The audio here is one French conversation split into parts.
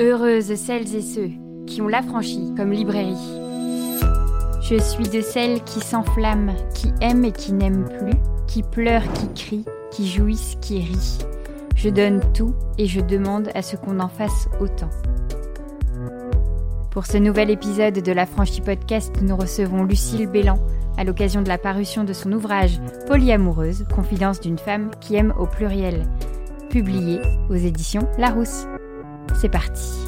Heureuses celles et ceux qui ont l'affranchi comme librairie. Je suis de celles qui s'enflamment, qui aiment et qui n'aiment plus, qui pleurent, qui crient, qui jouissent, qui rient. Je donne tout et je demande à ce qu'on en fasse autant. Pour ce nouvel épisode de la Franchie Podcast, nous recevons Lucille Bélan à l'occasion de la parution de son ouvrage Polyamoureuse, confidence d'une femme qui aime au pluriel, publié aux éditions Larousse. C'est parti.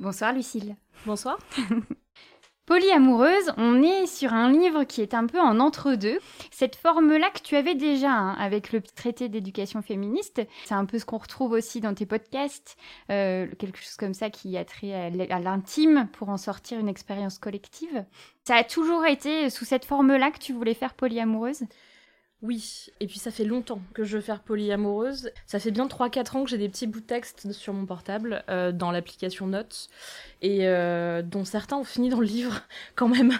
Bonsoir Lucille. Bonsoir. Polyamoureuse, on est sur un livre qui est un peu en entre-deux. Cette forme-là que tu avais déjà hein, avec le traité d'éducation féministe, c'est un peu ce qu'on retrouve aussi dans tes podcasts, euh, quelque chose comme ça qui a trait à l'intime pour en sortir une expérience collective. Ça a toujours été sous cette forme-là que tu voulais faire polyamoureuse? Oui, et puis ça fait longtemps que je veux faire polyamoureuse. Ça fait bien 3-4 ans que j'ai des petits bouts de texte sur mon portable euh, dans l'application Notes, et euh, dont certains ont fini dans le livre quand même,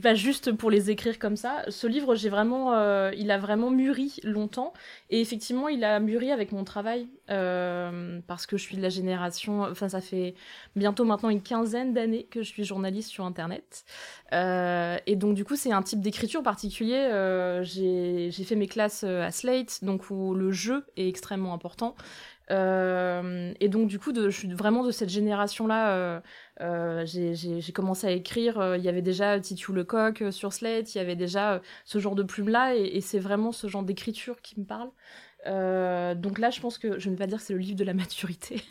pas juste pour les écrire comme ça. Ce livre, j'ai vraiment, euh, il a vraiment mûri longtemps, et effectivement, il a mûri avec mon travail, parce que je suis de la génération, enfin ça fait bientôt maintenant une quinzaine d'années que je suis journaliste sur Internet, et donc du coup c'est un type d'écriture particulier. j'ai fait mes classes euh, à Slate, donc où le jeu est extrêmement important. Euh, et donc du coup, je suis vraiment de cette génération-là. Euh, j'ai commencé à écrire. il y avait déjà Titu Lecoq sur Slate. Il y avait déjà ce genre de plume-là, et, c'est vraiment ce genre d'écriture qui me parle. Euh, donc là, je pense que je ne vais pas dire que c'est le livre de la maturité,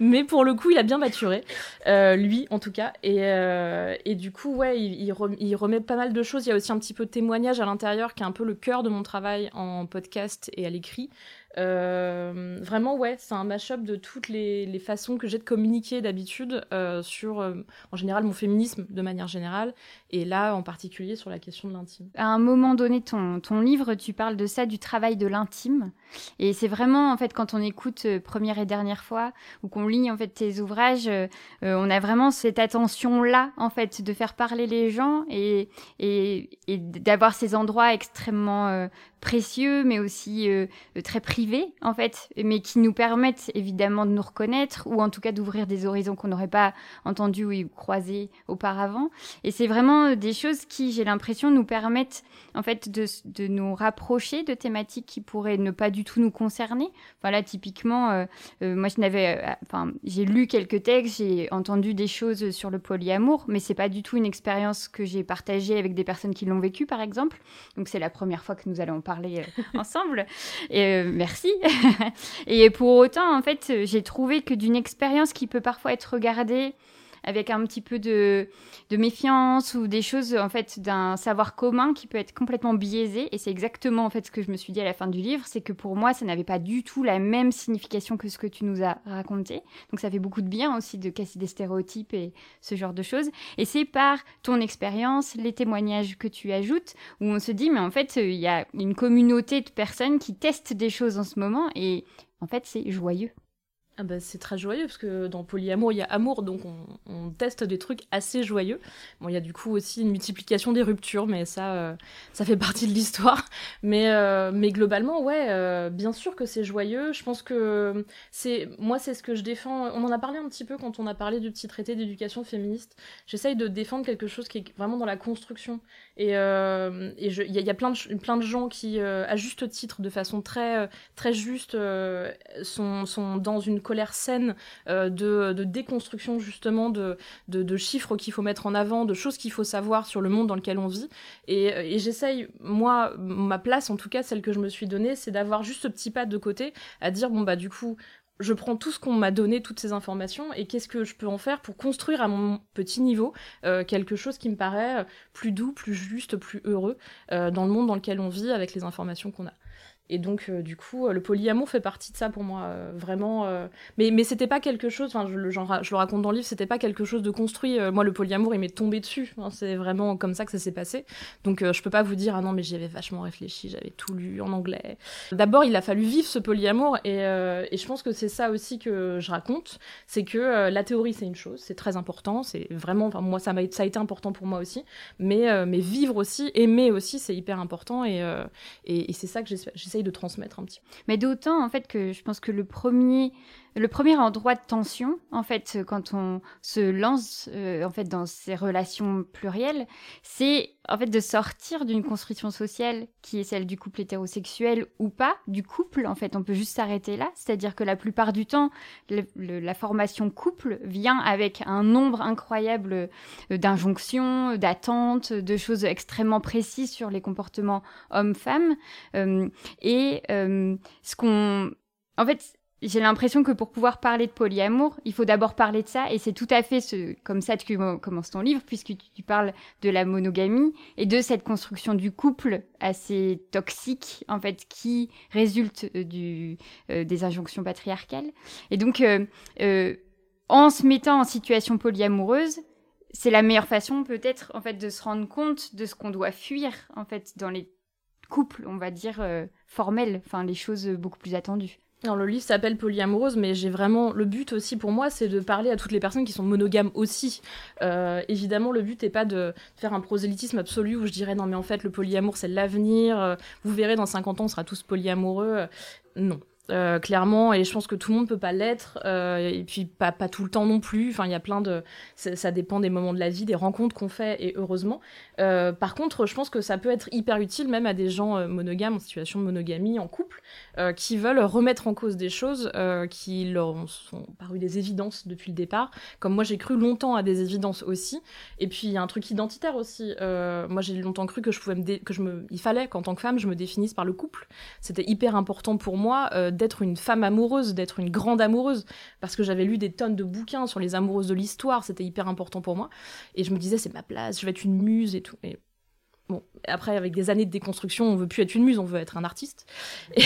mais, pour le coup, il a bien maturé, euh, lui en tout cas. Et, euh, du coup, ouais, il, il, remet pas mal de choses. Il y a aussi un petit peu de témoignage à l'intérieur, qui est un peu le cœur de mon travail en podcast et à l'écrit. Euh, vraiment, ouais, c'est un mash-up de toutes les, les façons que j'ai de communiquer d'habitude euh, sur, euh, en général, mon féminisme de manière générale, et là, en particulier, sur la question de l'intime. À un moment donné, ton, ton livre, tu parles de ça, du travail de l'intime, et c'est vraiment, en fait, quand on écoute première et dernière fois, ou qu'on lit, en fait, tes ouvrages, on a vraiment cette attention-là, en fait, de faire parler les gens, et, et, et d'avoir ces endroits extrêmement précieux, mais aussi euh, très privés, en fait, mais qui nous permettent évidemment de nous reconnaître, ou en tout cas d'ouvrir des horizons qu'on n'aurait pas entendus ou croisés auparavant. Et c'est vraiment des choses qui, j'ai l'impression, nous permettent en fait de, nous rapprocher de thématiques qui pourraient ne pas du tout nous concerner. Voilà, typiquement, euh, euh, moi je n'avais, enfin, j'ai lu quelques textes, j'ai entendu des choses sur le polyamour, mais c'est pas du tout une expérience que j'ai partagée avec des personnes qui l'ont vécu, par exemple. Donc c'est la première fois que nous allons parler euh, ensemble. Euh, merci. et pour autant, en fait, j'ai trouvé que d'une expérience qui peut parfois être regardée avec un petit peu de, méfiance ou des choses en fait d'un savoir commun qui peut être complètement biaisé. Et c'est exactement en fait ce que je me suis dit à la fin du livre. C'est que pour moi ça n'avait pas du tout la même signification que ce que tu nous as raconté. Donc ça fait beaucoup de bien aussi de casser des stéréotypes et ce genre de choses. Et c'est par ton expérience les témoignages que tu ajoutes où on se dit mais en fait il y a une communauté de personnes qui testent des choses en ce moment. Et en fait c'est joyeux ah bah, c'est très joyeux parce que dans polyamour il y a amour donc on, teste des trucs assez joyeux. Bon il y a du coup aussi une multiplication des ruptures mais ça euh, ça fait partie de l'histoire. Mais euh, mais globalement ouais euh, bien sûr que c'est joyeux. Je pense que c'est moi c'est ce que je défends. On en a parlé un petit peu quand on a parlé du petit traité d'éducation féministe. J'essaye de défendre quelque chose qui est vraiment dans la construction et il y, y, a plein de plein de gens qui à juste titre de façon très très juste sont sont dans une saine, euh, de, déconstruction justement de, de, chiffres qu'il faut mettre en avant, de choses qu'il faut savoir sur le monde dans lequel on vit. Et, j'essaye, moi, ma place en tout cas, celle que je me suis donnée, c'est d'avoir juste ce petit pas de côté, à dire, bon bah du coup, je prends tout ce qu'on m'a donné, toutes ces informations, et qu'est-ce que je peux en faire pour construire à mon petit niveau euh, quelque chose qui me paraît plus doux, plus juste, plus heureux euh, dans le monde dans lequel on vit avec les informations qu'on a. Et donc, euh, du coup, euh, le polyamour fait partie de ça pour moi, euh, vraiment. Mais, mais c'était pas quelque chose, enfin, je, le raconte dans le livre, c'était pas quelque chose de construit. moi, le polyamour, il m'est tombé dessus. Hein, c'est vraiment comme ça que ça s'est passé. Donc, je peux pas vous dire, ah non, mais j'y avais vachement réfléchi, j'avais tout lu en anglais. D'abord, il a fallu vivre ce polyamour, et, et je pense que c'est ça aussi que je raconte. C'est que la théorie, c'est une chose, c'est très important, c'est vraiment, enfin, moi, ça, a, ça a été important pour moi aussi. Mais, mais vivre aussi, aimer aussi, c'est hyper important, et, et, et c'est ça que j'essaie de transmettre un petit peu. Mais d'autant, en fait, que je pense que le premier le premier endroit de tension, en fait, quand on se lance euh, en fait dans ces relations plurielles, c'est en fait de sortir d'une construction sociale qui est celle du couple hétérosexuel ou pas, du couple. En fait, on peut juste s'arrêter là, c'est-à-dire que la plupart du temps, la formation couple vient avec un nombre incroyable euh, d'injonctions, d'attentes, de choses extrêmement précises sur les comportements hommes-femmes. Euh, et ce qu'on en fait, j'ai l'impression que pour pouvoir parler de polyamour, il faut d'abord parler de ça, et c'est tout à fait comme ça que tu commences ton livre, puisque tu, parles de la monogamie et de cette construction du couple assez toxique, en fait, qui résulte euh, du, euh, des injonctions patriarcales. Et donc, euh, en se mettant en situation polyamoureuse, c'est la meilleure façon peut-être, en fait, de se rendre compte de ce qu'on doit fuir, en fait, dans les couples, on va dire, formels, enfin, les choses beaucoup plus attendues. Alors, le livre s'appelle Polyamoureuse, mais j'ai vraiment. Le but aussi pour moi, c'est de parler à toutes les personnes qui sont monogames aussi. Euh, évidemment, le but n'est pas de faire un prosélytisme absolu où je dirais non, mais en fait, le polyamour, c'est l'avenir. Euh, vous verrez, dans 50 ans, on sera tous polyamoureux. Non. Euh, clairement, et je pense que tout le monde peut pas l'être, euh, et puis pas, tout le temps non plus. Enfin, il y a plein de. Ça, dépend des moments de la vie, des rencontres qu'on fait, et heureusement. Euh, par contre, je pense que ça peut être hyper utile même à des gens monogames, en situation de monogamie, en couple, qui veulent remettre en cause des choses qui leur sont paru des évidences depuis le départ. Comme moi, j'ai cru longtemps à des évidences aussi. Et puis, il y a un truc identitaire aussi. moi, j'ai longtemps cru que je pouvais me. que je me... Il fallait qu'en tant que femme, je me définisse par le couple. C'était hyper important pour moi d'être une femme amoureuse, d'être une grande amoureuse, parce que j'avais lu des tonnes de bouquins sur les amoureuses de l'histoire, c'était hyper important pour moi. Et je me disais, c'est ma place, je vais être une muse et tout. Et Bon, après, avec des années de déconstruction, on veut plus être une muse, on veut être un artiste.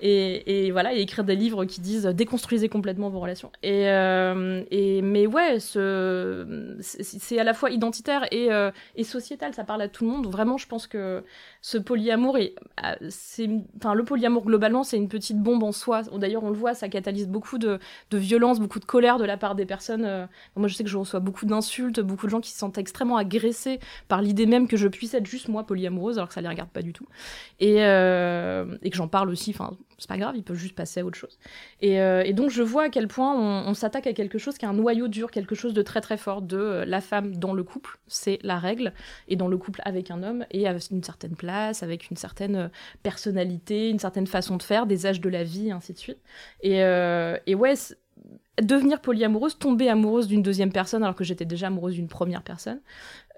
Et, voilà, et écrire des livres qui disent déconstruisez complètement vos relations. Et, euh, et mais ouais, c'est à la fois identitaire et, euh, et, sociétal, ça parle à tout le monde. Vraiment, je pense que ce polyamour, est, enfin, le polyamour globalement, c'est une petite bombe en soi. D'ailleurs, on le voit, ça catalyse beaucoup de, de, violence, beaucoup de colère de la part des personnes. Euh, moi, je sais que je reçois beaucoup d'insultes, beaucoup de gens qui se sentent extrêmement agressés par l'idée même que je je être juste moi polyamoureuse alors que ça les regarde pas du tout. Et, euh, et que j'en parle aussi enfin c'est pas grave ils peuvent juste passer à autre chose. Et, euh, et donc je vois à quel point on, s'attaque à quelque chose qui est un noyau dur quelque chose de très très fort de euh, la femme dans le couple c'est la règle. Et dans le couple avec un homme et avec une certaine place avec une certaine personnalité une certaine façon de faire des âges de la vie ainsi de suite. Et, et ouais devenir polyamoureuse, tomber amoureuse d'une deuxième personne alors que j'étais déjà amoureuse d'une première personne,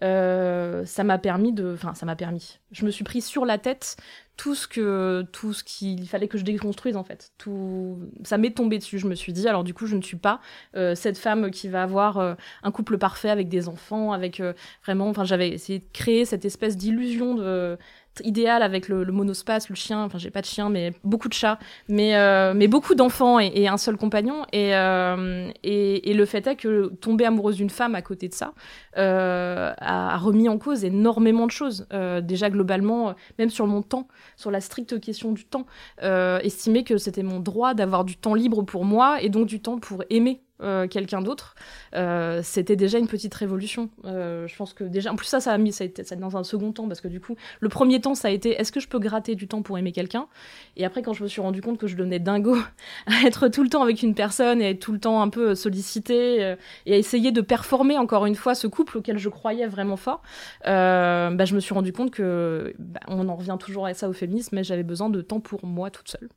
euh, ça m'a permis de, enfin ça m'a permis. Je me suis pris sur la tête tout ce que, tout ce qu'il fallait que je déconstruise en fait. Tout, ça m'est tombé dessus. Je me suis dit alors du coup je ne suis pas euh, cette femme qui va avoir euh, un couple parfait avec des enfants, avec vraiment, enfin j'avais essayé de créer cette espèce d'illusion de idéal avec le, monospace, le chien, enfin j'ai pas de chien, mais beaucoup de chats, mais, euh, mais beaucoup d'enfants et, un seul compagnon. Euh, et, et, le fait est que tomber amoureuse d'une femme à côté de ça euh, a, remis en cause énormément de choses. déjà globalement, même sur mon temps, sur la stricte question du temps, estimer que c'était mon droit d'avoir du temps libre pour moi et donc du temps pour aimer euh, quelqu'un d'autre, euh, c'était déjà une petite révolution. Euh, je pense que déjà, en plus ça, ça a mis, ça a été ça dans un second temps parce que du coup, le premier temps, ça a été, est-ce que je peux gratter du temps pour aimer quelqu'un? Et après, quand je me suis rendu compte que je devenais dingo à être tout le temps avec une personne et à être tout le temps un peu sollicité et à essayer de performer encore une fois ce couple auquel je croyais vraiment fort, bah, je me suis rendu compte que bah, on en revient toujours à ça au féminisme, mais j'avais besoin de temps pour moi toute seule.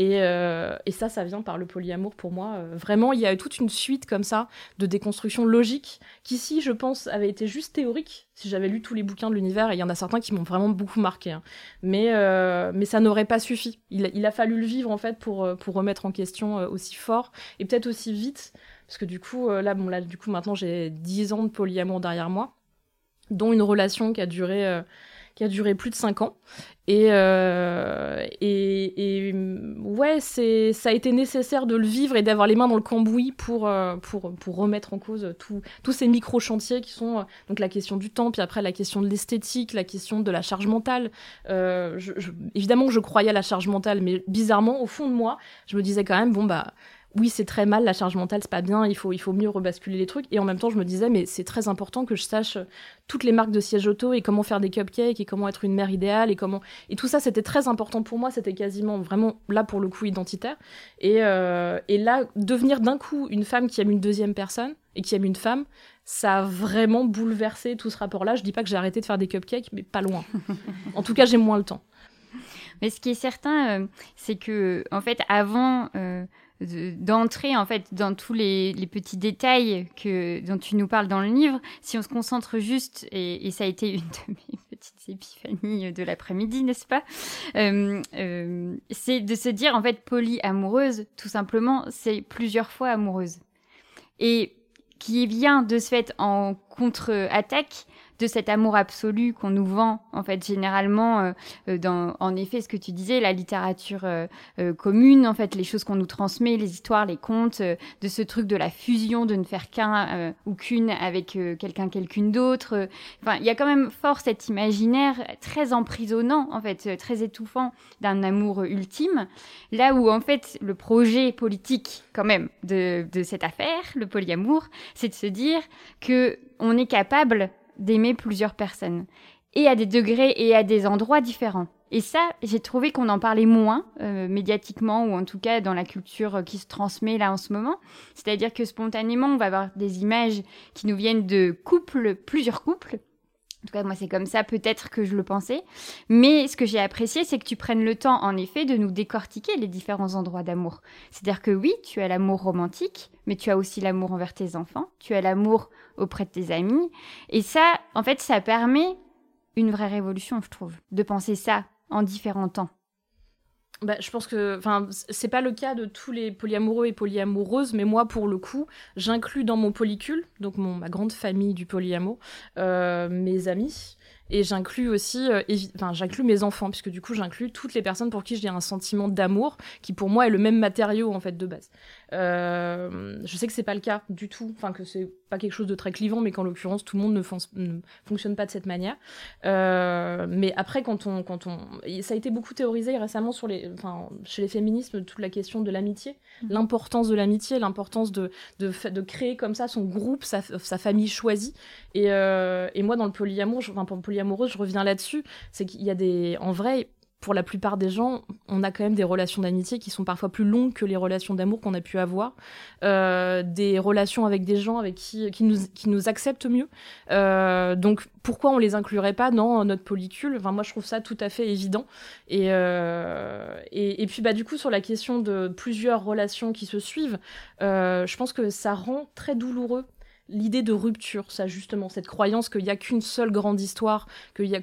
Euh, et, ça, ça vient par le polyamour pour moi. Euh, vraiment, il y a toute une suite comme ça de déconstruction logique qui, si je pense, avait été juste théorique, si j'avais lu tous les bouquins de l'univers, et il y en a certains qui m'ont vraiment beaucoup marqué. Hein. Mais, euh, mais ça n'aurait pas suffi. Il, a fallu le vivre, en fait, pour, pour remettre en question aussi fort et peut-être aussi vite. Parce que du coup, là, bon, là, du coup, maintenant, j'ai 10 ans de polyamour derrière moi, dont une relation qui a duré qui a duré plus de 5 ans. Et, euh, et, et, ouais, c'est, ça a été nécessaire de le vivre et d'avoir les mains dans le cambouis pour, euh, pour, pour remettre en cause tous ces micro-chantiers qui sont euh, donc la question du temps, puis après la question de l'esthétique, la question de la charge mentale. Euh, je, évidemment je croyais à la charge mentale, mais bizarrement, au fond de moi, je me disais quand même, bon, bah oui, c'est très mal, la charge mentale, c'est pas bien, il faut, il faut mieux rebasculer les trucs. Et en même temps, je me disais, mais c'est très important que je sache toutes les marques de siège auto et comment faire des cupcakes et comment être une mère idéale et comment. Et tout ça, c'était très important pour moi, c'était quasiment vraiment là pour le coup identitaire. Et, euh, et là, devenir d'un coup une femme qui aime une deuxième personne et qui aime une femme, ça a vraiment bouleversé tout ce rapport-là. Je dis pas que j'ai arrêté de faire des cupcakes, mais pas loin. en tout cas, j'ai moins le temps. Mais ce qui est certain, euh, c'est que, en fait, avant. Euh, d'entrer en fait dans tous les, petits détails que dont tu nous parles dans le livre, si on se concentre juste et, ça a été une de mes petites épiphanies de l'après-midi, n'est-ce pas euh, euh, C'est de se dire en fait polyamoureuse, tout simplement, c'est plusieurs fois amoureuse. Et qui vient de ce fait en contre-attaque de cet amour absolu qu'on nous vend en fait généralement euh, euh, dans en effet ce que tu disais la littérature euh, commune en fait les choses qu'on nous transmet les histoires les contes de ce truc de la fusion de ne faire qu'un ou qu'une avec quelqu'un quelqu'une d'autre enfin il y a quand même fort cet imaginaire très emprisonnant en fait très étouffant d'un amour ultime là où en fait le projet politique quand même de, de cette affaire le polyamour c'est de se dire que on est capable d'aimer plusieurs personnes, et à des degrés et à des endroits différents. Et ça, j'ai trouvé qu'on en parlait moins euh, médiatiquement ou en tout cas dans la culture qui se transmet là en ce moment. C'est-à-dire que spontanément, on va avoir des images qui nous viennent de couples, plusieurs couples. En tout cas, moi, c'est comme ça peut-être que je le pensais. Mais ce que j'ai apprécié, c'est que tu prennes le temps, en effet, de nous décortiquer les différents endroits d'amour. C'est-à-dire que oui, tu as l'amour romantique, mais tu as aussi l'amour envers tes enfants, tu as l'amour auprès de tes amis. Et ça, en fait, ça permet une vraie révolution, je trouve, de penser ça en différents temps. Bah, je pense que, enfin, c'est pas le cas de tous les polyamoureux et polyamoureuses, mais moi, pour le coup, j'inclus dans mon polycule, donc mon, ma grande famille du polyamour, euh, mes amis, et j'inclus aussi, euh, enfin, j'inclus mes enfants, puisque du coup, j'inclus toutes les personnes pour qui j'ai un sentiment d'amour, qui pour moi est le même matériau en fait de base. Euh, je sais que c'est pas le cas du tout, enfin que c'est pas quelque chose de très clivant, mais qu'en l'occurrence tout le monde ne, fonctionne pas de cette manière. Euh, mais après, quand on, quand on, ça a été beaucoup théorisé récemment sur les, enfin chez les féminismes, toute la question de l'amitié, mmh. l'importance de l'amitié, l'importance de, de, de créer comme ça son groupe, sa, sa famille choisie. Et, euh, et moi, dans le polyamour, enfin pour le polyamoureux, je reviens là-dessus, c'est qu'il y a des, en vrai, pour la plupart des gens, on a quand même des relations d'amitié qui sont parfois plus longues que les relations d'amour qu'on a pu avoir. Euh, des relations avec des gens avec qui, qui, nous, qui nous acceptent mieux. Euh, donc pourquoi on les inclurait pas dans notre polycule Enfin moi je trouve ça tout à fait évident. Et, euh, et, et, puis bah du coup sur la question de plusieurs relations qui se suivent, je pense que ça rend très douloureux l'idée de rupture, ça justement, cette croyance qu'il n'y a qu'une seule grande histoire,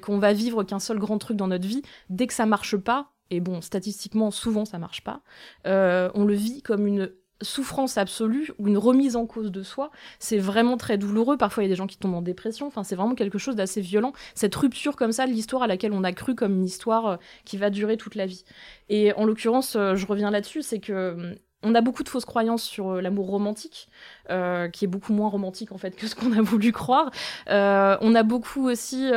qu'on va vivre qu'un seul grand truc dans notre vie, dès que ça marche pas, et bon, statistiquement, souvent ça marche pas, euh, on le vit comme une souffrance absolue ou une remise en cause de soi, c'est vraiment très douloureux. Parfois, il y a des gens qui tombent en dépression. Enfin, c'est vraiment quelque chose d'assez violent. Cette rupture comme ça, l'histoire à laquelle on a cru comme une histoire euh, qui va durer toute la vie. Et en l'occurrence, euh, je reviens là-dessus, c'est que hum, on a beaucoup de fausses croyances sur euh, l'amour romantique, euh, qui est beaucoup moins romantique en fait que ce qu'on a voulu croire. Euh, on a beaucoup aussi,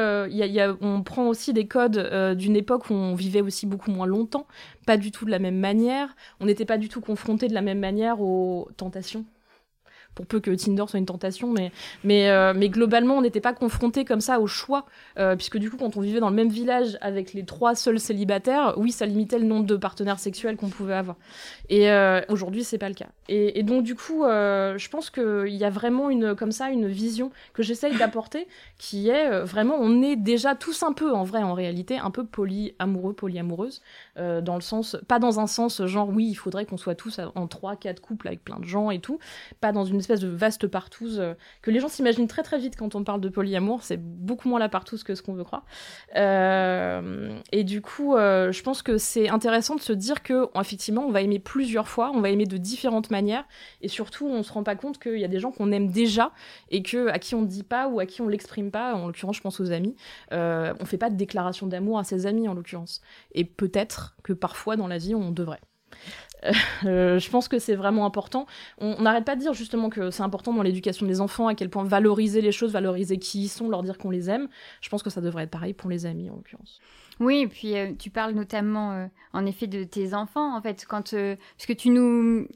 on prend aussi des codes d'une époque où on vivait aussi beaucoup moins longtemps, pas du tout de la même manière. On n'était pas du tout confronté de la même manière aux tentations pour peu que Tinder soit une tentation, mais, mais, euh, mais globalement, on n'était pas confronté comme ça au choix, euh, puisque du coup, quand on vivait dans le même village avec les trois seuls célibataires, oui, ça limitait le nombre de partenaires sexuels qu'on pouvait avoir. Et euh, aujourd'hui, c'est pas le cas. Et, donc, du coup, je pense qu'il y a vraiment une, comme ça, une vision que j'essaye d'apporter, qui est vraiment, on est déjà tous un peu, en vrai, en réalité, un peu polyamoureux, polyamoureuse, dans le sens, pas dans un sens genre, oui, il faudrait qu'on soit tous en trois, quatre couples avec plein de gens et tout, pas dans une espèce de vaste partouze euh, que les gens s'imaginent très très vite quand on parle de polyamour. C'est beaucoup moins la partouze que ce qu'on veut croire. Euh, et du coup, euh, je pense que c'est intéressant de se dire que effectivement, on va aimer plusieurs fois, on va aimer de différentes manières, et surtout, on se rend pas compte qu'il y a des gens qu'on aime déjà et que à qui on ne dit pas ou à qui on l'exprime pas. En l'occurrence, je pense aux amis. on fait pas de déclaration d'amour à ses amis en l'occurrence. Et peut-être que parfois dans la vie, on devrait. Euh, je pense que c'est vraiment important. On n'arrête pas de dire justement que c'est important dans l'éducation des enfants, à quel point valoriser les choses, valoriser qui ils sont, leur dire qu'on les aime. Je pense que ça devrait être pareil pour les amis en l'occurrence. Oui, et puis euh, tu parles notamment, euh, en effet, de tes enfants, en fait, quand, parce que tu nous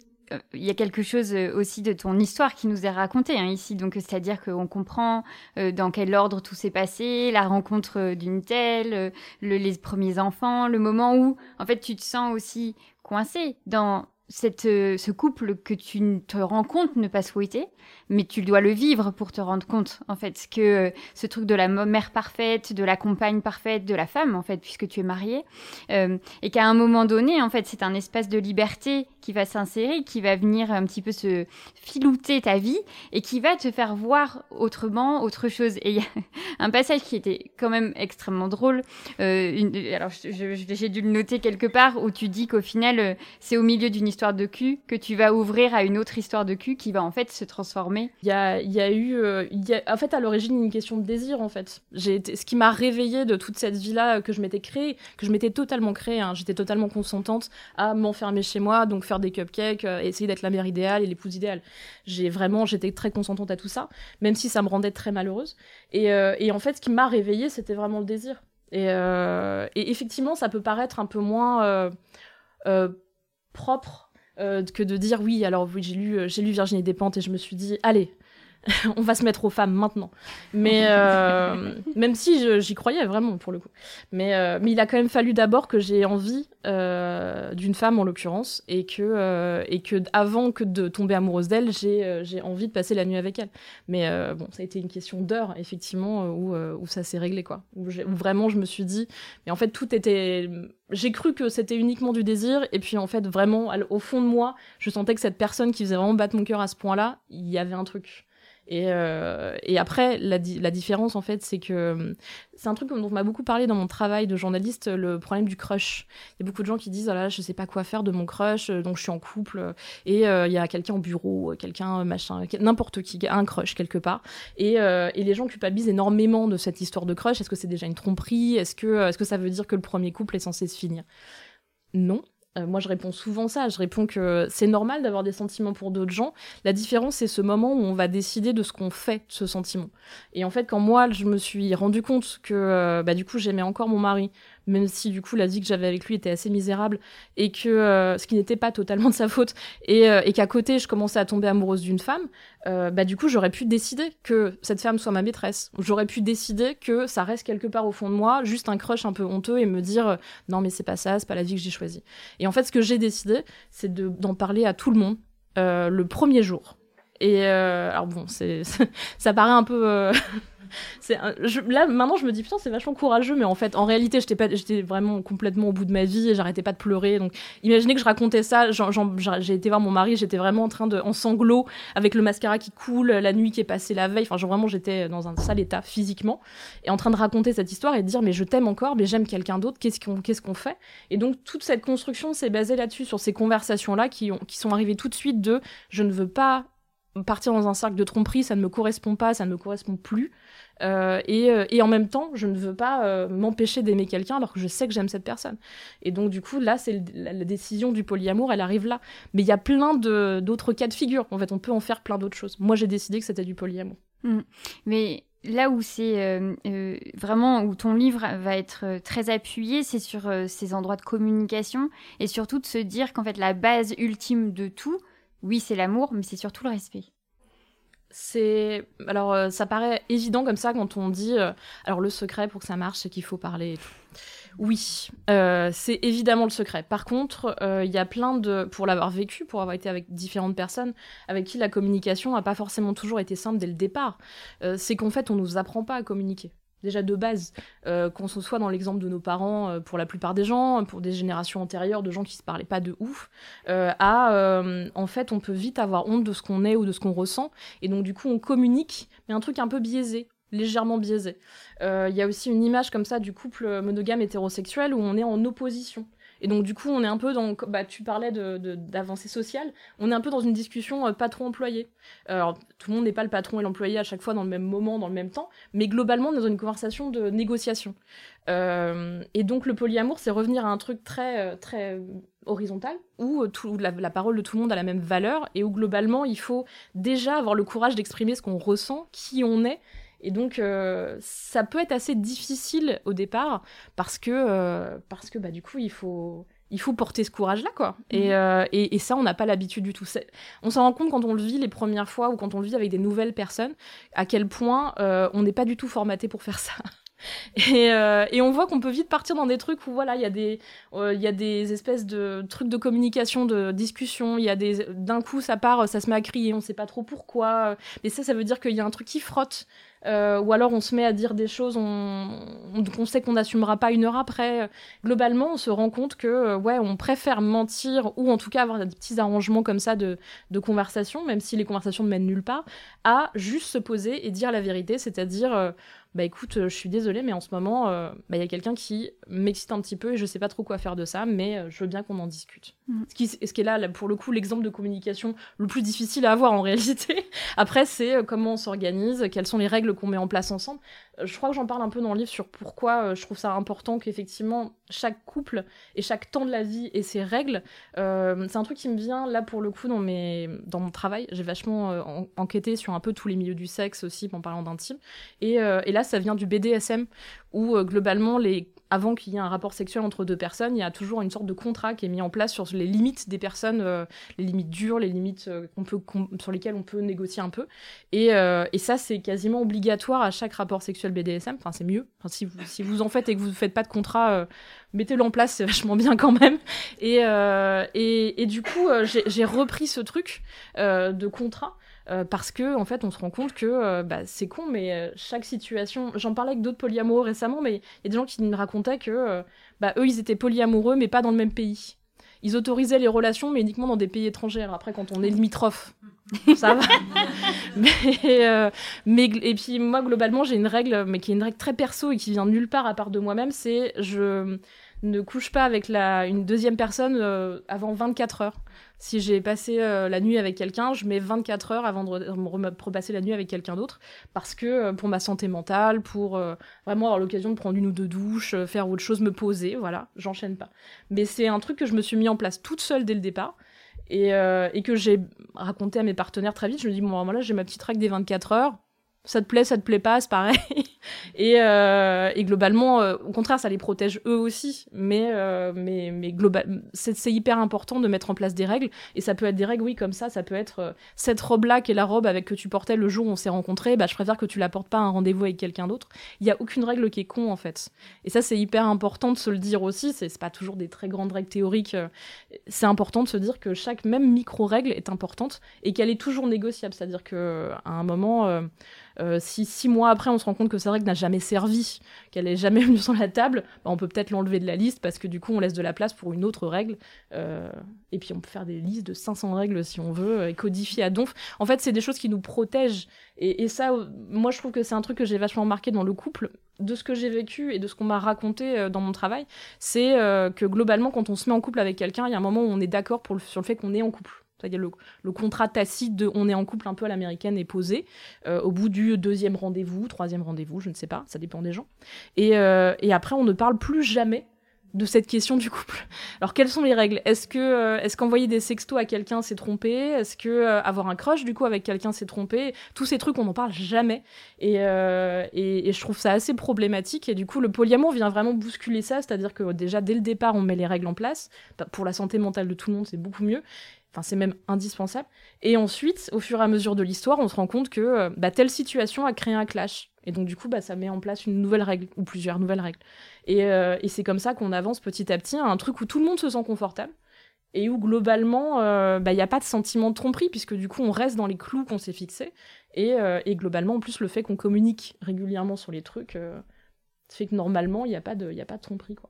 il y a quelque chose aussi de ton histoire qui nous est racontée hein, ici. Donc, c'est-à-dire qu'on comprend dans quel ordre tout s'est passé, la rencontre d'une telle, les premiers enfants, le moment où, en fait, tu te sens aussi coincé dans cette, ce couple que tu te rends compte ne pas souhaiter, mais tu dois le vivre pour te rendre compte, en fait, que euh, ce truc de la mère parfaite, de la compagne parfaite, de la femme, en fait, puisque tu es mariée, euh, et qu'à un moment donné, en fait, c'est un espace de liberté qui va s'insérer, qui va venir un petit peu se filouter ta vie, et qui va te faire voir autrement autre chose. Et il y a un passage qui était quand même extrêmement drôle, euh, alors j'ai dû le noter quelque part, où tu dis qu'au final, c'est au milieu d'une histoire de cul que tu vas ouvrir à une autre histoire de cul qui va en fait se transformer il y a, eu, euh, en fait, à l'origine, une question de désir, en fait. J'ai ce qui m'a réveillée de toute cette vie-là que je m'étais créée, que je m'étais totalement créée. Hein. J'étais totalement consentante à m'enfermer chez moi, donc faire des cupcakes, euh, essayer d'être la mère idéale et l'épouse idéale. J'ai vraiment, j'étais très consentante à tout ça, même si ça me rendait très malheureuse. Et, euh, et en fait, ce qui m'a réveillée, c'était vraiment le désir. Et, et, effectivement, ça peut paraître un peu moins propre euh, que de dire oui, alors oui, j'ai lu, euh, j'ai lu Virginie Despentes et je me suis dit, allez, on va se mettre aux femmes maintenant. Mais euh, même si j'y croyais vraiment pour le coup. Mais, euh, mais il a quand même fallu d'abord que j'ai envie euh, d'une femme en l'occurrence et que et que avant que de tomber amoureuse d'elle, j'ai j'ai envie de passer la nuit avec elle. Mais bon, ça a été une question d'heure effectivement où où ça s'est réglé quoi. Où, vraiment je me suis dit, mais en fait tout était j'ai cru que c'était uniquement du désir, et puis en fait, vraiment, au fond de moi, je sentais que cette personne qui faisait vraiment battre mon cœur à ce point-là, il y avait un truc. Et, euh, et après, la, la, différence, en fait, c'est que c'est un truc dont on m'a beaucoup parlé dans mon travail de journaliste, le problème du crush. Il y a beaucoup de gens qui disent, oh là, je sais pas quoi faire de mon crush, donc je suis en couple, et euh, il y a quelqu'un au bureau, quelqu'un machin, n'importe qui, un crush quelque part. Et, euh, et, les gens culpabilisent énormément de cette histoire de crush. Est-ce que c'est déjà une tromperie? Est-ce que, est -ce que ça veut dire que le premier couple est censé se finir? Non, euh, moi, je réponds souvent ça. Je réponds que c'est normal d'avoir des sentiments pour d'autres gens. La différence, c'est ce moment où on va décider de ce qu'on fait de ce sentiment. Et en fait, quand moi, je me suis rendu compte que, euh, bah, du coup, j'aimais encore mon mari, même si du coup la vie que j'avais avec lui était assez misérable et que euh, ce qui n'était pas totalement de sa faute et, euh, et qu'à côté je commençais à tomber amoureuse d'une femme, euh, bah du coup j'aurais pu décider que cette femme soit ma maîtresse. J'aurais pu décider que ça reste quelque part au fond de moi, juste un crush un peu honteux et me dire non mais c'est pas ça, c'est pas la vie que j'ai choisie. Et en fait ce que j'ai décidé, c'est d'en parler à tout le monde le premier jour. Et alors bon, c'est ça paraît un peu c'est là maintenant je me dis putain c'est vachement courageux mais en fait en réalité j'étais pas j'étais vraiment complètement au bout de ma vie et j'arrêtais pas de pleurer. Donc imaginez que je racontais ça j'ai été voir mon mari j'étais vraiment en train de en sanglots avec le mascara qui coule la nuit qui est passée la veille. Enfin vraiment j'étais dans un sale état physiquement et en train de raconter cette histoire et de dire mais je t'aime encore mais j'aime quelqu'un d'autre qu'est-ce qu'on qu'est-ce qu'on fait? Et donc toute cette construction s'est basée là-dessus sur ces conversations là qui ont qui sont arrivées tout de suite de je ne veux pas partir dans un cercle de tromperie, ça ne me correspond pas, ça ne me correspond plus. Euh, euh, et, en même temps, je ne veux pas euh, m'empêcher d'aimer quelqu'un alors que je sais que j'aime cette personne. Et donc, du coup, là, c'est la, décision du polyamour, elle arrive là. Mais il y a plein d'autres cas de figure. En fait, on peut en faire plein d'autres choses. Moi, j'ai décidé que c'était du polyamour. Mmh. Mais là où c'est vraiment où ton livre va être très appuyé, c'est sur ces endroits de communication et surtout de se dire qu'en fait la base ultime de tout, oui, c'est l'amour, mais c'est surtout le respect. C'est alors euh, ça paraît évident comme ça quand on dit euh, alors le secret pour que ça marche c'est qu'il faut parler oui euh, c'est évidemment le secret. Par contre il y a plein de pour l'avoir vécu pour avoir été avec différentes personnes avec qui la communication n'a pas forcément toujours été simple dès le départ c'est qu'en fait on nous apprend pas à communiquer déjà de base, euh, qu'on se soit dans l'exemple de nos parents euh, pour la plupart des gens, pour des générations antérieures de gens qui se parlaient pas de ouf, euh, à en fait on peut vite avoir honte de ce qu'on est ou de ce qu'on ressent, et donc du coup on communique, mais un truc un peu biaisé, légèrement biaisé. Il y a aussi une image comme ça du couple monogame hétérosexuel où on est en opposition. Et donc, du coup, on est un peu dans. Bah, tu parlais d'avancée de, sociale. On est un peu dans une discussion euh, patron-employé. Alors, tout le monde n'est pas le patron et l'employé à chaque fois dans le même moment, dans le même temps. Mais globalement, on est dans une conversation de négociation. Euh, et donc, le polyamour, c'est revenir à un truc très, euh, très horizontal, où, la, la, parole de tout le monde a la même valeur, et où globalement, il faut déjà avoir le courage d'exprimer ce qu'on ressent, qui on est, et donc, euh, ça peut être assez difficile au départ parce que, euh, parce que bah, du coup, il faut, il faut porter ce courage-là, quoi. Et, Mhm. euh, et, et ça, on n'a pas l'habitude du tout. On s'en rend compte quand on le vit les premières fois ou quand on le vit avec des nouvelles personnes, à quel point on n'est pas du tout formaté pour faire ça. Et, euh, et on voit qu'on peut vite partir dans des trucs où voilà, il y a des, euh, il y a des espèces de trucs de communication, de discussion. Il y a des, d'un coup, ça part, ça se met à crier, on sait pas trop pourquoi. Mais ça, ça veut dire qu'il y a un truc qui frotte. Euh, ou alors on se met à dire des choses, on, on, sait qu'on n'assumera pas une heure après. Globalement, on se rend compte que euh, ouais, on préfère mentir ou en tout cas avoir des petits arrangements comme ça de, de conversation, même si les conversations ne mènent nulle part, à juste se poser et dire la vérité, c'est-à-dire euh, bah écoute, euh, je suis désolée, mais en ce moment, euh, bah, il y a quelqu'un qui m'excite un petit peu et je sais pas trop quoi faire de ça, mais euh, je veux bien qu'on en discute. Mhm. Ce, qui, ce qui est là, là, pour le coup, l'exemple de communication le plus difficile à avoir en réalité. Après, c'est comment on s'organise, quelles sont les règles qu'on met en place ensemble. Je crois que j'en parle un peu dans le livre sur pourquoi euh, je trouve ça important qu'effectivement chaque couple et chaque temps de la vie ait ses règles. Euh, c'est un truc qui me vient là pour le coup dans, mes, dans mon travail. J'ai vachement euh, en- enquêté sur un peu tous les milieux du sexe aussi en parlant d'intime. Et, et là, ça vient du BDSM, où globalement, les... avant qu'il y ait un rapport sexuel entre deux personnes, il y a toujours une sorte de contrat qui est mis en place sur les limites des personnes, euh, les limites dures, les limites euh, qu'on peut, sur lesquelles on peut négocier un peu. Et, euh, et ça, c'est quasiment obligatoire à chaque rapport sexuel BDSM. Enfin, c'est mieux. Enfin, si, vous, en faites et que vous ne faites pas de contrat, mettez-le en place, c'est vachement bien quand même. Et, du coup, j'ai repris ce truc de contrat. Euh, parce que en fait on se rend compte que euh, bah, c'est con mais euh, chaque situation j'en parlais avec d'autres polyamoureux récemment mais il y a des gens qui me racontaient que bah, eux ils étaient polyamoureux mais pas dans le même pays. Ils autorisaient les relations mais uniquement dans des pays étrangers. Alors après quand on est limitrophe ça va. Mais, mais et puis moi globalement j'ai une règle mais qui est une règle très perso et qui vient de nulle part à part de moi-même c'est je ne couche pas avec la, une deuxième personne euh, avant 24 heures. Si j'ai passé euh, la nuit avec quelqu'un, je mets 24 heures avant de repasser la nuit avec quelqu'un d'autre, parce que euh, pour ma santé mentale, pour euh, vraiment avoir l'occasion de prendre une ou deux douches, euh, faire autre chose, me poser, voilà, j'enchaîne pas. Mais c'est un truc que je me suis mis en place toute seule dès le départ. Et, euh, et que j'ai raconté à mes partenaires très vite. Je me dis, bon, voilà, j'ai ma petite règle des 24 heures. Ça te plaît, ça te plaît pas, c'est pareil. et, euh, et globalement, euh, au contraire, ça les protège eux aussi. Mais, euh, mais, mais c'est hyper important de mettre en place des règles. Et ça peut être des règles, oui, comme ça. Ça peut être cette robe-là qui est la robe avec que tu portais le jour où on s'est rencontrés. Bah, je préfère que tu la portes pas à un rendez-vous avec quelqu'un d'autre. Il y a aucune règle qui est con, en fait. Et ça, c'est hyper important de se le dire aussi. C'est pas toujours des très grandes règles théoriques. C'est important de se dire que chaque même micro-règle est importante et qu'elle est toujours négociable. C'est-à-dire que à un moment, euh, si six mois après on se rend compte que cette règle n'a jamais servi, qu'elle est jamais venue sur la table, bah, on peut peut-être l'enlever de la liste parce que du coup on laisse de la place pour une autre règle. Euh, et puis on peut faire des listes de 500 règles si on veut, et codifier à donf. En fait, c'est des choses qui nous protègent. Et, ça, euh, moi je trouve que c'est un truc que j'ai vachement marqué dans le couple, de ce que j'ai vécu et de ce qu'on m'a raconté euh, dans mon travail, c'est euh, que globalement quand on se met en couple avec quelqu'un, il y a un moment où on est d'accord sur le fait qu'on est en couple. C'est-à-dire le, le contrat tacite de on est en couple un peu à l'américaine est posé euh, au bout du deuxième rendez-vous, troisième rendez-vous, je ne sais pas, ça dépend des gens. Et, euh, et après, on ne parle plus jamais de cette question du couple. Alors, quelles sont les règles? Est-ce que euh, est-ce qu'envoyer des sextos à quelqu'un c'est tromper? Est-ce que avoir un crush du coup avec quelqu'un c'est tromper? Tous ces trucs, on n'en parle jamais. Et, et, et je trouve ça assez problématique. Et du coup, le polyamour vient vraiment bousculer ça, c'est-à-dire que déjà dès le départ, on met les règles en place. Bah, Pour la santé mentale de tout le monde, c'est beaucoup mieux. Enfin, c'est même indispensable. Et ensuite, au fur et à mesure de l'histoire, on se rend compte que euh, bah, telle situation a créé un clash. Et donc, du coup, bah, ça met en place une nouvelle règle, ou plusieurs nouvelles règles. Et, euh, et c'est comme ça qu'on avance petit à petit à un truc où tout le monde se sent confortable. Et où globalement, euh, bah, il n'y a pas de sentiment de tromperie, puisque du coup, on reste dans les clous qu'on s'est fixés. Et, et globalement, en plus, le fait qu'on communique régulièrement sur les trucs, fait que normalement, il n'y a, pas de- a pas de tromperie. Quoi.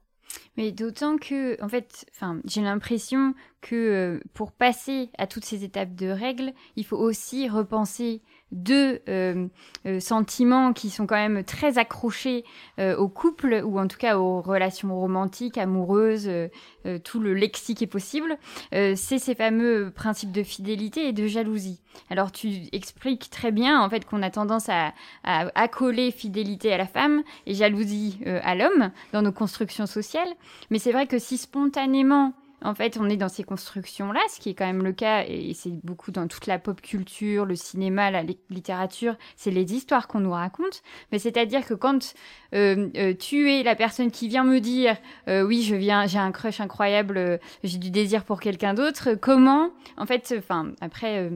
Mais d'autant que, en fait, j'ai l'impression que euh, pour passer à toutes ces étapes de règles, il faut aussi repenser deux euh, euh, sentiments qui sont quand même très accrochés euh, au couple ou en tout cas aux relations romantiques, amoureuses, euh, euh, tout le lexique est possible. C'est ces fameux principes de fidélité et de jalousie. Alors tu expliques très bien en fait qu'on a tendance à, à accoler fidélité à la femme et jalousie à l'homme dans nos constructions sociales. Mais c'est vrai que si spontanément en fait, on est dans ces constructions-là, ce qui est quand même le cas, et c'est beaucoup dans toute la pop culture, le cinéma, la littérature, c'est les histoires qu'on nous raconte. Mais c'est-à-dire que quand euh, euh, tu es la personne qui vient me dire, euh, oui, je viens, j'ai un crush incroyable, j'ai du désir pour quelqu'un d'autre, comment, en fait, enfin, après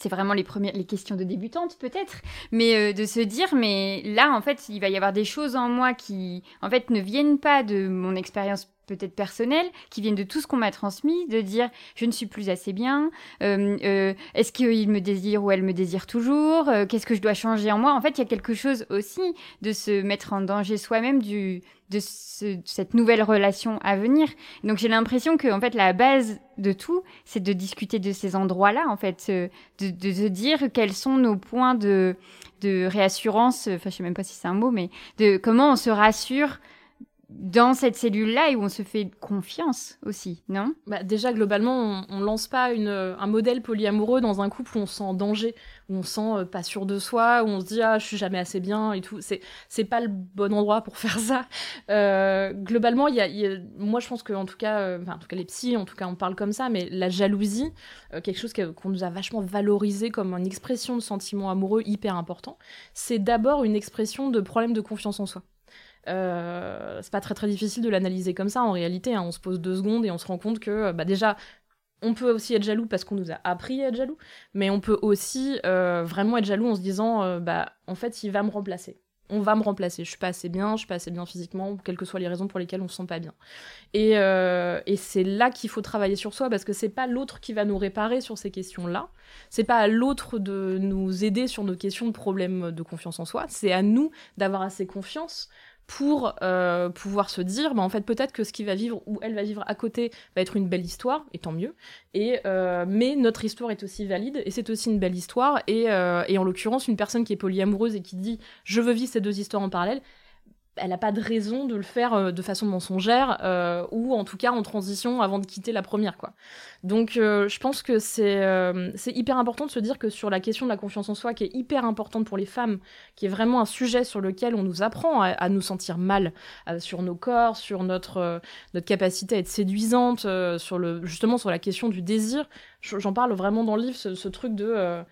c'est vraiment les premières les questions de débutante peut-être mais de se dire mais là en fait il va y avoir des choses en moi qui en fait ne viennent pas de mon expérience peut-être personnelles, qui viennent de tout ce qu'on m'a transmis, de dire je ne suis plus assez bien, euh, euh, est-ce qu'il me désire ou elle me désire toujours, euh, qu'est-ce que je dois changer en moi? En fait, il y a quelque chose aussi de se mettre en danger soi-même du de, cette nouvelle relation à venir. Donc j'ai l'impression que en fait la base de tout, c'est de discuter de ces endroits-là, en fait, de, de, de dire quels sont nos points de de réassurance. Enfin, je sais même pas si c'est un mot, mais de comment on se rassure dans cette cellule-là et où on se fait confiance aussi, non? Bah Déjà, globalement, on, on lance pas une, un modèle polyamoureux dans un couple où on se sent en danger, où on se sent euh, pas sûr de soi, où on se dit ah je suis jamais assez bien et tout. C'est c'est pas le bon endroit pour faire ça. Euh, globalement, y, y, a, moi je pense que en tout cas, euh, en tout cas les psys, en tout cas on parle comme ça, mais la jalousie, euh, quelque chose qu'on nous a vachement valorisé comme une expression de sentiment amoureux hyper important, c'est d'abord une expression de problème de confiance en soi. Euh, c'est pas très très difficile de l'analyser comme ça en réalité. Hein. On se pose deux secondes et on se rend compte que bah, déjà on peut aussi être jaloux parce qu'on nous a appris à être jaloux, mais on peut aussi euh, vraiment être jaloux en se disant euh, bah en fait il va me remplacer. On va me remplacer. Je suis pas assez bien, je suis pas assez bien physiquement, quelles que soient les raisons pour lesquelles on se sent pas bien. Et, et c'est là qu'il faut travailler sur soi parce que c'est pas l'autre qui va nous réparer sur ces questions-là. C'est pas à l'autre de nous aider sur nos questions de problèmes de confiance en soi. C'est à nous d'avoir assez confiance pour euh, pouvoir se dire, bah, en fait, peut-être que ce qu'il va vivre ou elle va vivre à côté va être une belle histoire, et tant mieux. Et, euh, mais notre histoire est aussi valide, et c'est aussi une belle histoire. Et, euh, et en l'occurrence, une personne qui est polyamoureuse et qui dit, je veux vivre ces deux histoires en parallèle, elle n'a pas de raison de le faire euh, de façon mensongère euh, ou en tout cas en transition avant de quitter la première quoi. Donc euh, je pense que c'est hyper important de se dire que sur la question de la confiance en soi qui est hyper importante pour les femmes, qui est vraiment un sujet sur lequel on nous apprend à, nous sentir mal sur nos corps, sur notre capacité à être séduisante, sur le justement sur la question du désir. J'en parle vraiment dans le livre ce, truc de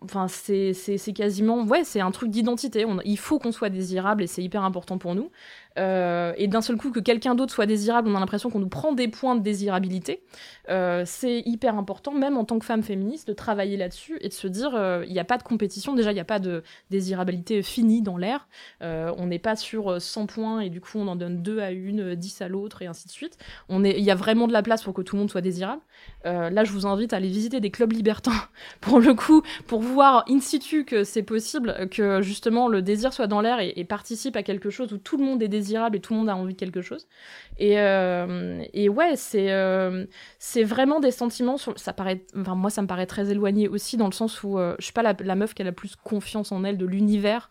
enfin, c'est quasiment, ouais, c'est un truc d'identité. Il faut qu'on soit désirable et c'est hyper important pour nous. Euh, et d'un seul coup que quelqu'un d'autre soit désirable, on a l'impression qu'on nous prend des points de désirabilité. Euh, c'est hyper important, même en tant que femme féministe, de travailler là-dessus et de se dire, euh, il n'y a pas de compétition. Déjà, il n'y a pas de désirabilité finie dans l'air. on n'est pas sur 100 points et du coup, on en donne 2 à une, 10 à l'autre et ainsi de suite. Il y a vraiment de la place pour que tout le monde soit désirable. là, je vous invite à aller visiter des clubs libertins pour le coup, pour voir in situ que c'est possible, que justement le désir soit dans l'air et, et participe à quelque chose où tout le monde est désirable et tout le monde a envie de quelque chose. Et, euh, et ouais, c'est euh, c'est vraiment des sentiments. Ça paraît, enfin moi, ça me paraît très éloigné aussi dans le sens où euh, je suis pas la, meuf qui a la plus confiance en elle de l'univers.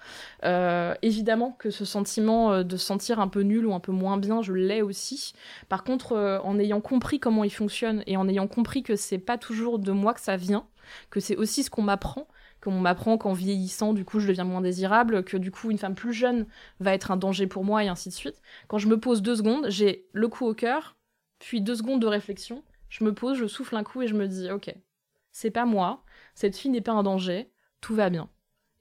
évidemment que ce sentiment de se sentir un peu nul ou un peu moins bien, je l'ai aussi. Par contre, en ayant compris comment il fonctionne et en ayant compris que c'est pas toujours de moi que ça vient, que c'est aussi ce qu'on m'apprend qu'on m'apprend qu'en vieillissant, du coup, je deviens moins désirable, que du coup, une femme plus jeune va être un danger pour moi, et ainsi de suite. Quand je me pose deux secondes, j'ai le coup au cœur, puis deux secondes de réflexion, je me pose, je souffle un coup et je me dis, ok, c'est pas moi, cette fille n'est pas un danger, tout va bien.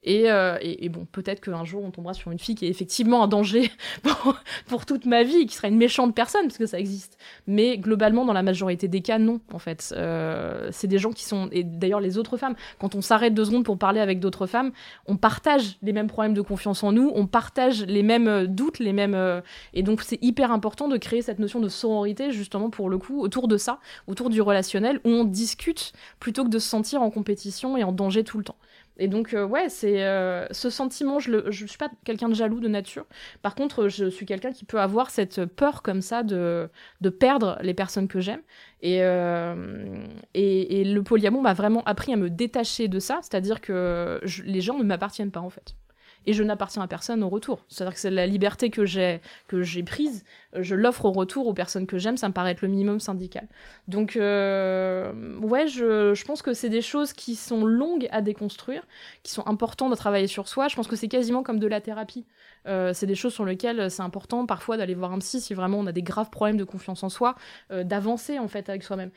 Euh, et, bon, peut-être qu'un jour on tombera sur une fille qui est effectivement un danger pour, toute ma vie, qui sera une méchante personne, parce que ça existe. Mais globalement, dans la majorité des cas, non, en fait. Euh, c'est des gens qui sont. Et d'ailleurs, les autres femmes, quand on s'arrête deux secondes pour parler avec d'autres femmes, on partage les mêmes problèmes de confiance en nous, on partage les mêmes euh, doutes, les mêmes. Et donc, c'est hyper important de créer cette notion de sororité, justement, pour le coup, autour de ça, autour du relationnel, où on discute plutôt que de se sentir en compétition et en danger tout le temps. Et donc, euh, ouais, c'est euh, ce sentiment, je ne je suis pas quelqu'un de jaloux de nature. Par contre, je suis quelqu'un qui peut avoir cette peur comme ça de, de perdre les personnes que j'aime. Et, euh, et, et, le polyamour m'a vraiment appris à me détacher de ça, c'est-à-dire que les gens ne m'appartiennent pas en fait. Et je n'appartiens à personne au retour. C'est-à-dire que c'est la liberté que j'ai que j'ai prise, je l'offre au retour aux personnes que j'aime, ça me paraît être le minimum syndical. Donc euh, ouais, je, pense que c'est des choses qui sont longues à déconstruire, qui sont importantes à travailler sur soi. Je pense que c'est quasiment comme de la thérapie. Euh, c'est des choses sur lesquelles c'est important parfois d'aller voir un psy si vraiment on a des graves problèmes de confiance en soi, euh, d'avancer en fait avec soi-même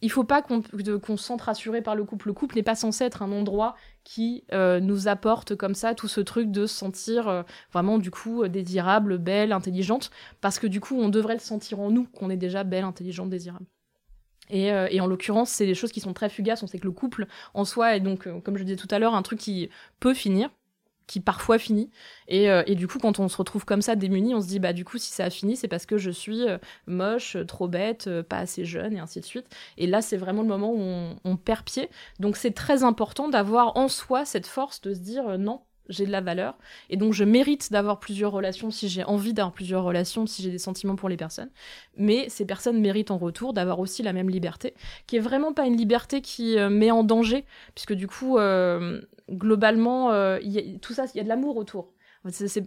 il faut pas qu'on se sente rassuré par le couple. Le couple n'est pas censé être un endroit qui euh, nous apporte comme ça tout ce truc de se sentir euh, vraiment du coup euh, désirable, belle, intelligente, parce que du coup on devrait le sentir en nous qu'on est déjà belle, intelligente, désirable. Et, et en l'occurrence, c'est des choses qui sont très fugaces. On sait que le couple en soi est donc, comme je disais tout à l'heure, un truc qui peut finir, qui parfois finit. Et, euh, et, du coup, quand on se retrouve comme ça démuni, on se dit bah du coup si ça a fini, c'est parce que je suis euh, moche, trop bête, euh, pas assez jeune et ainsi de suite. Et là, c'est vraiment le moment où on, on perd pied. Donc c'est très important d'avoir en soi cette force de se dire non, j'ai de la valeur et donc je mérite d'avoir plusieurs relations si j'ai envie d'avoir plusieurs relations, si j'ai des sentiments pour les personnes. Mais ces personnes méritent en retour d'avoir aussi la même liberté, qui est vraiment pas une liberté qui met en danger, puisque du coup, euh, globalement, euh, tout ça, il y a de l'amour autour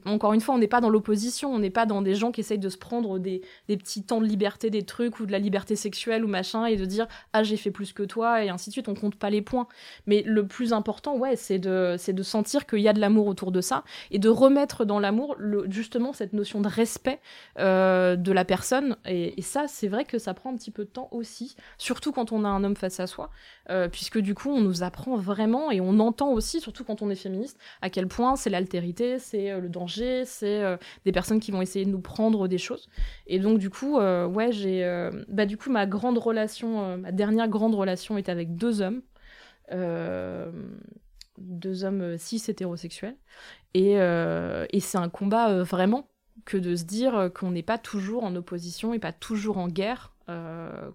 encore une fois, on n'est pas dans l'opposition, on n'est pas dans des gens qui essayent de se prendre des, petits temps de liberté, des trucs, ou de la liberté sexuelle ou machin, et de dire ah j'ai fait plus que toi, et ainsi de suite, on compte pas les points. Mais le plus important, ouais, c'est de, de sentir qu'il y a de l'amour autour de ça, et de remettre dans l'amour justement cette notion de respect euh, de la personne. Et, ça, c'est vrai que ça prend un petit peu de temps aussi, surtout quand on a un homme face à soi, euh, puisque du coup, on nous apprend vraiment, et on entend aussi, surtout quand on est féministe, à quel point c'est l'altérité, c'est euh, le danger, c'est euh, des personnes qui vont essayer de nous prendre des choses. Et donc du coup, euh, ouais, j'ai, bah du coup ma grande relation, ma dernière grande relation était avec deux hommes, deux hommes cis hétérosexuels, et, et c'est un combat vraiment que de se dire qu'on n'est pas toujours en opposition et pas toujours en guerre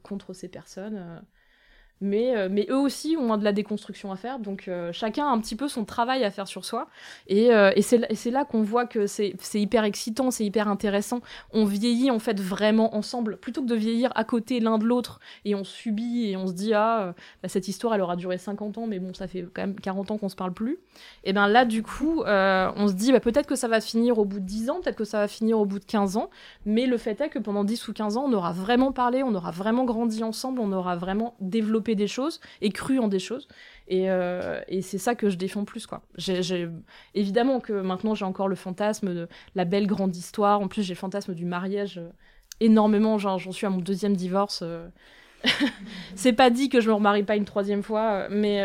contre ces personnes. Mais, euh, mais eux aussi ont de la déconstruction à faire, donc euh, chacun a un petit peu son travail à faire sur soi. Et, euh, c'est là qu'on voit que c'est hyper excitant, c'est hyper intéressant. On vieillit en fait vraiment ensemble, plutôt que de vieillir à côté l'un de l'autre, et on subit et on se dit ah bah, cette histoire elle aura duré 50 ans, mais bon ça fait quand même 40 ans qu'on se parle plus. Et ben là du coup on se dit bah, peut-être que ça va finir au bout de 10 ans, peut-être que ça va finir au bout de 15 ans, mais le fait est que pendant 10 ou 15 ans on aura vraiment parlé, on aura vraiment grandi ensemble, on aura vraiment développé des choses et cru en des choses. Et, euh, et c'est ça que je défends plus, quoi. Évidemment que maintenant, j'ai encore le fantasme de la belle grande histoire. En plus, j'ai le fantasme du mariage euh, énormément. Genre, j'en suis à mon deuxième divorce. Euh. c'est pas dit que je me remarie pas une troisième fois, mais,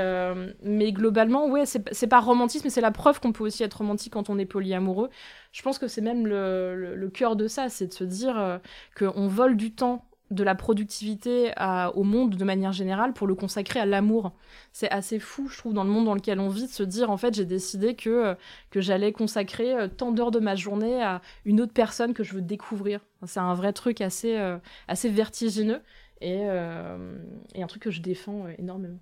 mais globalement, ouais, c'est pas romantisme, c'est la preuve qu'on peut aussi être romantique quand on est polyamoureux. Je pense que c'est même le, le, le, cœur de ça, c'est de se dire qu'on vole du temps de la productivité au monde de manière générale pour le consacrer à l'amour. C'est assez fou, je trouve, dans le monde dans lequel on vit, de se dire, en fait, j'ai décidé que, euh, que j'allais consacrer euh, tant d'heures de ma journée à une autre personne que je veux découvrir. C'est un vrai truc assez, euh, assez vertigineux et, et, un truc que je défends énormément.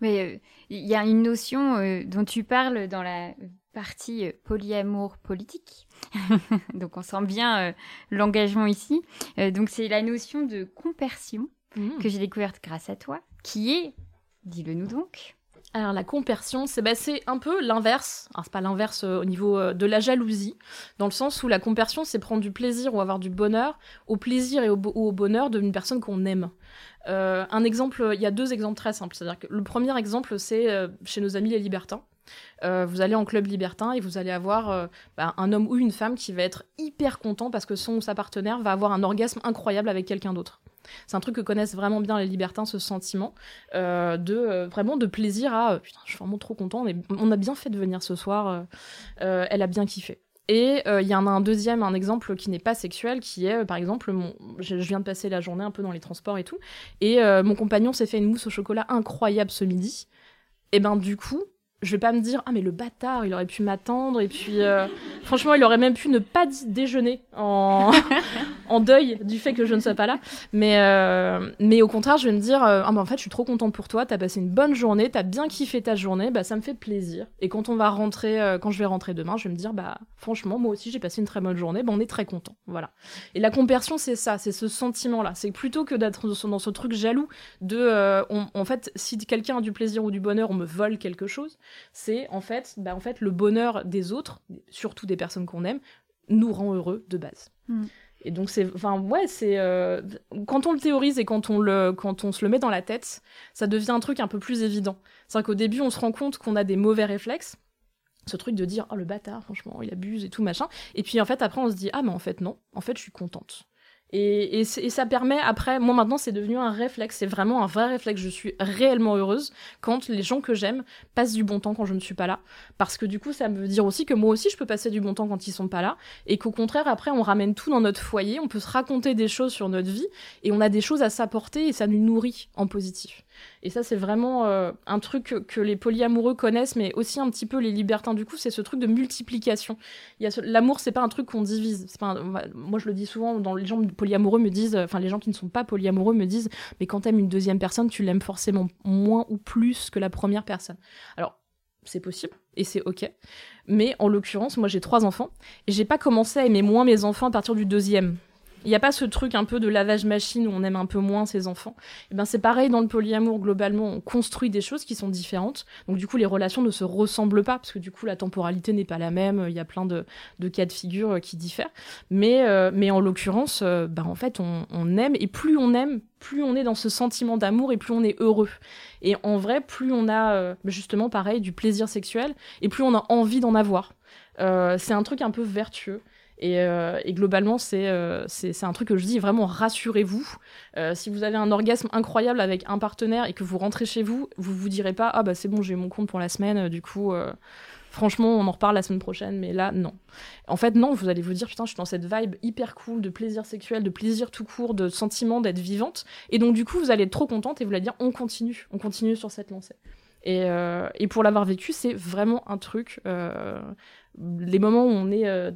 Mais il y a une notion dont tu parles dans la partie polyamour politique, donc on sent bien euh, l'engagement ici. Euh, donc c'est la notion de compersion mmh. que j'ai découverte grâce à toi, qui est, dis-le nous donc. Alors la compersion, c'est bah, un peu l'inverse. c'est pas l'inverse euh, au niveau de la jalousie, dans le sens où la compersion, c'est prendre du plaisir ou avoir du bonheur au plaisir et au, au bonheur d'une personne qu'on aime. un exemple, il y a deux exemples très simples. C'est-à-dire que le premier exemple, c'est chez nos amis les libertins. Euh, vous allez en club libertin et vous allez avoir euh, bah, un homme ou une femme qui va être hyper content parce que son ou sa partenaire va avoir un orgasme incroyable avec quelqu'un d'autre. C'est un truc que connaissent vraiment bien les libertins, ce sentiment euh, de vraiment de plaisir à putain, je suis vraiment trop content, on, a bien fait de venir ce soir, elle a bien kiffé. Et il y en a un deuxième, un exemple qui n'est pas sexuel, qui est par exemple, mon, je, viens de passer la journée un peu dans les transports et tout, et mon compagnon s'est fait une mousse au chocolat incroyable ce midi. Et ben du coup, je vais pas me dire ah mais le bâtard il aurait pu m'attendre et puis euh, franchement il aurait même pu ne pas déjeuner en en deuil du fait que je ne sois pas là. Mais euh, mais au contraire je vais me dire euh, ah bah en fait je suis trop contente pour toi t'as passé une bonne journée t'as bien kiffé ta journée bah ça me fait plaisir. Et quand on va rentrer quand je vais rentrer demain je vais me dire bah franchement moi aussi j'ai passé une très bonne journée bah on est très content voilà. Et la compersion c'est ça c'est ce sentiment là c'est plutôt que d'être dans ce truc jaloux de en fait si quelqu'un a du plaisir ou du bonheur on me vole quelque chose C'est en fait, bah, en fait le bonheur des autres, surtout des personnes qu'on aime, nous rend heureux de base. Mm. Et donc c'est, enfin ouais, c'est euh, quand on le théorise et quand on le, quand on se le met dans la tête, ça devient un truc un peu plus évident. C'est vrai qu'au début on se rend compte qu'on a des mauvais réflexes, ce truc de dire oh le bâtard franchement il abuse et tout machin, et puis en fait après on se dit ah mais en fait non, en fait je suis contente. Et, ça permet après, moi maintenant c'est devenu un réflexe, c'est vraiment un vrai réflexe. Je suis réellement heureuse quand les gens que j'aime passent du bon temps quand je ne suis pas là. Parce que du coup ça veut dire aussi que moi aussi je peux passer du bon temps quand ils sont pas là. Et qu'au contraire après on ramène tout dans notre foyer, on peut se raconter des choses sur notre vie et on a des choses à s'apporter et ça nous nourrit en positif. Et ça, c'est vraiment euh, un truc que, les polyamoureux connaissent, mais aussi un petit peu les libertins. Du coup, c'est ce truc de multiplication. L'amour, c'est pas un truc qu'on divise. moi, je le dis souvent, dans les gens polyamoureux me disent, enfin, les gens qui ne sont pas polyamoureux me disent, mais quand t'aimes une deuxième personne, tu l'aimes forcément moins ou plus que la première personne. Alors, c'est possible et c'est ok. Mais en l'occurrence, moi j'ai trois enfants et j'ai pas commencé à aimer moins mes enfants à partir du deuxième. Il n'y a pas ce truc un peu de lavage machine où on aime un peu moins ses enfants. Et eh ben c'est pareil dans le polyamour globalement, on construit des choses qui sont différentes. Donc du coup les relations ne se ressemblent pas parce que du coup la temporalité n'est pas la même. Il y a plein de, cas de figure euh, qui diffèrent. Mais euh, mais en l'occurrence, euh, ben, en fait on, aime et plus on aime, plus on est dans ce sentiment d'amour et plus on est heureux. Et en vrai, plus on a justement pareil du plaisir sexuel et plus on a envie d'en avoir. c'est un truc un peu vertueux. Euh, et, globalement, euh, c'est un truc que je dis vraiment rassurez-vous. Euh, si vous avez un orgasme incroyable avec un partenaire et que vous rentrez chez vous, vous vous direz pas ah bah c'est bon j'ai mon compte pour la semaine. Du coup, franchement on en reparle la semaine prochaine. Mais là non. En fait non, vous allez vous dire putain je suis dans cette vibe hyper cool de plaisir sexuel, de plaisir tout court, de sentiment d'être vivante. Et donc du coup vous allez être trop contente et vous allez dire on continue, on continue sur cette lancée. Et, et pour l'avoir vécu, c'est vraiment un truc. les moments où on est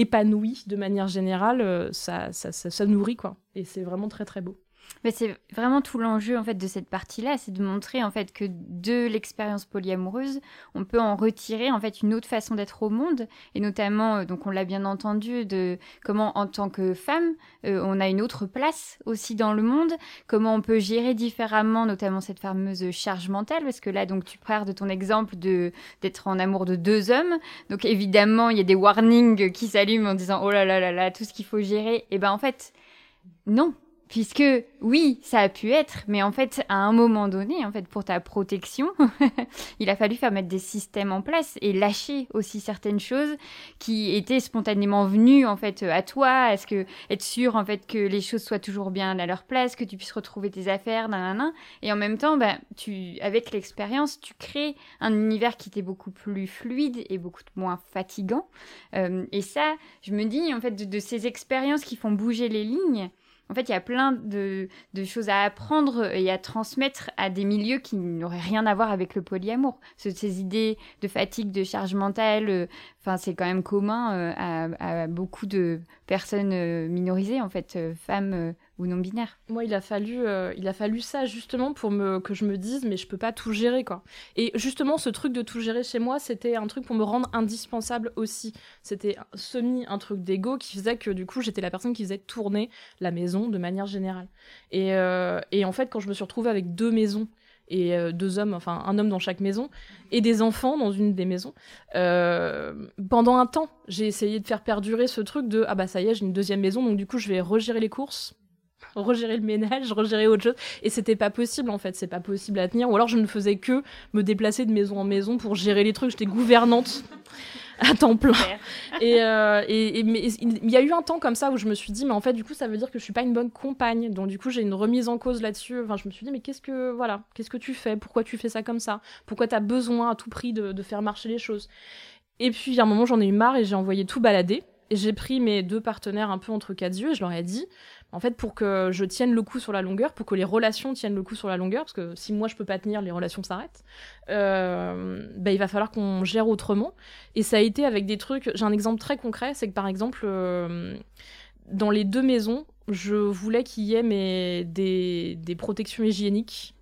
épanoui de manière générale, euh, ça, ça, ça, nourrit quoi. Et c'est vraiment très très beau. Mais c'est vraiment tout l'enjeu en fait de cette partie-là, c'est de montrer en fait que de l'expérience polyamoureuse, on peut en retirer en fait une autre façon d'être au monde, et notamment, euh, donc on l'a bien entendu, de comment en tant que femme, euh, on a une autre place aussi dans le monde, comment on peut gérer différemment, notamment cette fameuse charge mentale, parce que là donc tu pars de ton exemple de d'être en amour de deux hommes, donc évidemment il y a des warnings qui s'allument en disant oh là là là là tout ce qu'il faut gérer, et ben en fait non, puisque oui, ça a pu être, mais en fait, à un moment donné, en fait, pour ta protection, il a fallu faire mettre des systèmes en place et lâcher aussi certaines choses qui étaient spontanément venues en fait à toi. Est-ce que être sûr en fait que les choses soient toujours bien à leur place, que tu puisses retrouver tes affaires, nanana. Et en même temps, ben, tu, avec l'expérience, tu crées un univers qui était beaucoup plus fluide et beaucoup moins fatigant. Euh, et ça, je me dis en fait de ces expériences qui font bouger les lignes en fait, il y a plein de, choses à apprendre et à transmettre à des milieux qui n'auraient rien à voir avec le polyamour. Ces idées de fatigue, de charge mentale, euh, enfin, c'est quand même commun euh, à, beaucoup de personnes euh, minorisées, en fait, femmes non binaire. Moi, il a fallu, euh, il a fallu ça justement pour que je me dise, mais je peux pas tout gérer quoi. Et justement, ce truc de tout gérer chez moi, c'était un truc pour me rendre indispensable aussi. C'était semi un truc d'ego qui faisait que du coup, j'étais la personne qui faisait tourner la maison de manière générale. Et, euh, en fait, quand je me suis retrouvée avec deux maisons et euh, deux hommes, enfin un homme dans chaque maison, et des enfants dans une des maisons. pendant un temps, j'ai essayé de faire perdurer ce truc de ah bah ça y est, j'ai une deuxième maison, donc du coup je vais regérer les courses, regérer le ménage, regérer autre chose. Et c'était pas possible en fait, c'est pas possible à tenir. Ou alors je ne faisais que me déplacer de maison en maison pour gérer les trucs. J'étais gouvernante à temps plein. et, euh, et, il y a eu un temps comme ça où je me suis dit, mais en fait, du coup, ça veut dire que je suis pas une bonne compagne. Donc, du coup, j'ai une remise en cause là-dessus. Enfin, je me suis dit, mais qu'est-ce que, voilà, qu'est-ce que tu fais? Pourquoi tu fais ça comme ça? Pourquoi tu as besoin à tout prix de, de faire marcher les choses? Et puis, à un moment, j'en ai eu marre et j'ai envoyé tout balader. Et j'ai pris mes deux partenaires un peu entre quatre yeux et je leur ai dit, en fait, pour que je tienne le coup sur la longueur, pour que les relations tiennent le coup sur la longueur, parce que si moi je peux pas tenir, les relations s'arrêtent, euh, bah, il va falloir qu'on gère autrement. Et ça a été avec des trucs. J'ai un exemple très concret, c'est que par exemple, euh, dans les deux maisons, je voulais qu'il y ait des, des protections hygiéniques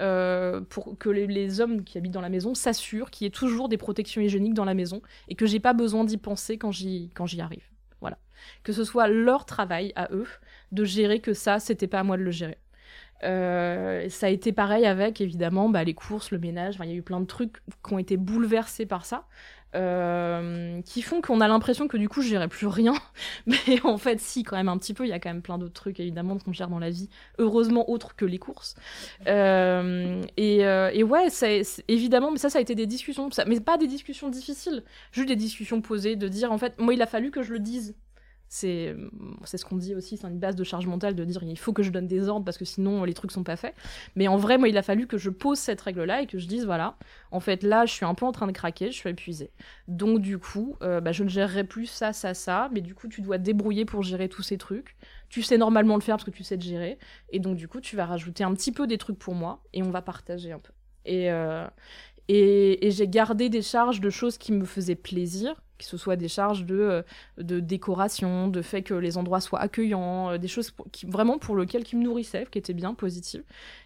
euh, pour que les, hommes qui habitent dans la maison s'assurent qu'il y ait toujours des protections hygiéniques dans la maison et que j'ai pas besoin d'y penser quand j'y quand j'y arrive. Voilà. Que ce soit leur travail à eux de gérer que ça, c'était pas à moi de le gérer. ça a été pareil avec évidemment bah, les courses, le ménage, il y a eu plein de trucs qui ont été bouleversés par ça. Euh, qui font qu'on a l'impression que du coup je gérais plus rien mais en fait si quand même un petit peu il y a quand même plein d'autres trucs évidemment qu'on gère dans la vie heureusement autres que les courses euh, et, euh, ouais évidemment mais ça ça a été des discussions ça, mais pas des discussions difficiles juste des discussions posées de dire en fait moi il a fallu que je le dise c'est c'est ce qu'on dit aussi c'est une base de charge mentale de dire il faut que je donne des ordres parce que sinon les trucs sont pas faits. Mais en vrai moi il a fallu que je pose cette règle là et que je dise voilà en fait là je suis un peu en train de craquer je suis épuisée. Donc du coup euh, bah, je ne gérerai plus ça ça ça. Mais du coup tu dois débrouiller pour gérer tous ces trucs. Tu sais normalement le faire parce que tu sais te gérer. Et donc du coup tu vas rajouter un petit peu des trucs pour moi et on va partager un peu. Et euh, et, et j'ai gardé des charges de choses qui me faisaient plaisir que ce soit des charges de, euh, de décoration, de fait que les endroits soient accueillants, euh, des choses vraiment pour lesquelles qui me nourrissaient, qui étaient bien positives.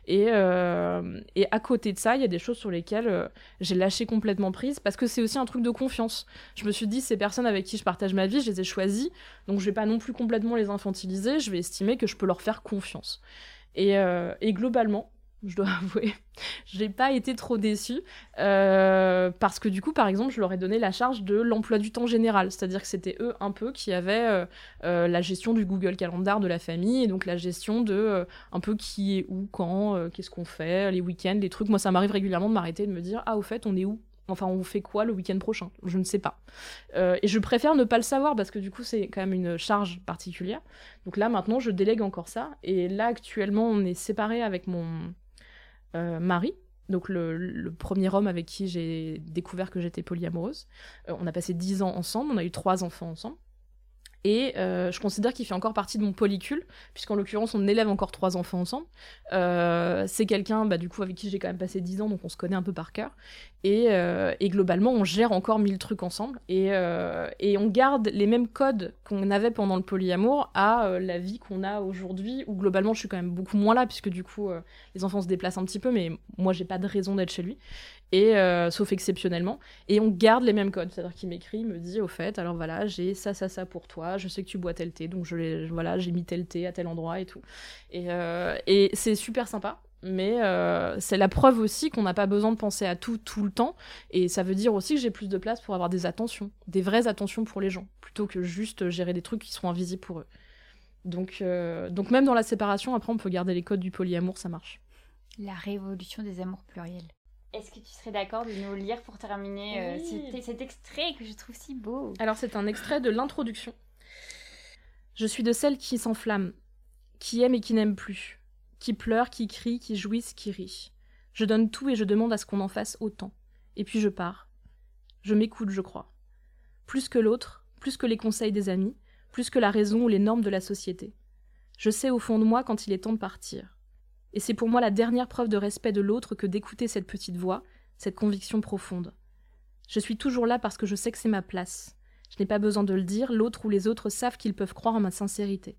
Et, euh, et à côté de ça, il y a des choses sur lesquelles j'ai lâché complètement prise parce que c'est aussi un truc de confiance. Je me suis dit, ces personnes avec qui je partage ma vie, je les ai choisies, donc je vais pas non plus complètement les infantiliser, je vais estimer que je peux leur faire confiance. Et globalement, je dois avouer. J'ai pas été trop déçue euh, parce que du coup, par exemple, je leur ai donné la charge de l'emploi du temps général, c'est-à-dire que c'était eux un peu qui avaient euh, euh, la gestion du Google Calendar de la famille et donc la gestion de un peu qui est où, quand, qu'est-ce qu'on fait, les week-ends, les trucs. Moi, ça m'arrive régulièrement de m'arrêter et de me dire ah au fait, on est où? Enfin, on fait quoi le week-end prochain? Je ne sais pas. et je préfère ne pas le savoir parce que du coup, c'est quand même une charge particulière. Donc là, maintenant, je délègue encore ça. Et là, actuellement, on est séparés avec mon, euh, Marie, donc le, premier homme avec qui j'ai découvert que j'étais polyamoureuse. Euh, on a passé dix ans ensemble, on a eu trois enfants ensemble. Et euh, je considère qu'il fait encore partie de mon polycule, puisqu'en l'occurrence, on élève encore trois enfants ensemble. Euh, c'est quelqu'un, bah, du coup, avec qui j'ai quand même passé dix ans, donc on se connaît un peu par cœur. Et, euh, et globalement, on gère encore mille trucs ensemble. Et, et on garde les mêmes codes qu'on avait pendant le polyamour à la vie qu'on a aujourd'hui, où globalement, je suis quand même beaucoup moins là, puisque du coup, les enfants se déplacent un petit peu, mais moi, j'ai pas de raison d'être chez lui euh, sauf exceptionnellement. Et on garde les mêmes codes, c'est-à-dire qu'il m'écrit, il me dit au fait, alors voilà, j'ai ça, ça, ça pour toi, je sais que tu bois tel thé, donc voilà, j'ai mis tel thé à tel endroit et tout. Et, euh, c'est super sympa. Mais euh, c'est la preuve aussi qu'on n'a pas besoin de penser à tout tout le temps. Et ça veut dire aussi que j'ai plus de place pour avoir des attentions, des vraies attentions pour les gens, plutôt que juste gérer des trucs qui seront invisibles pour eux. Donc, donc même dans la séparation, après, on peut garder les codes du polyamour, ça marche. La révolution des amours pluriels. Est-ce que tu serais d'accord de nous lire pour terminer euh, cet, extrait que je trouve si beau? Alors c'est un extrait de l'introduction. Je suis de celles qui s'enflamment, qui aiment et qui n'aiment plus, qui pleurent, qui crient, qui jouissent, qui rient. Je donne tout et je demande à ce qu'on en fasse autant. Et puis je pars. Je m'écoute, je crois. Plus que l'autre, plus que les conseils des amis, plus que la raison ou les normes de la société. Je sais au fond de moi quand il est temps de partir. Et c'est pour moi la dernière preuve de respect de l'autre que d'écouter cette petite voix, cette conviction profonde. Je suis toujours là parce que je sais que c'est ma place. Je n'ai pas besoin de le dire, l'autre ou les autres savent qu'ils peuvent croire en ma sincérité.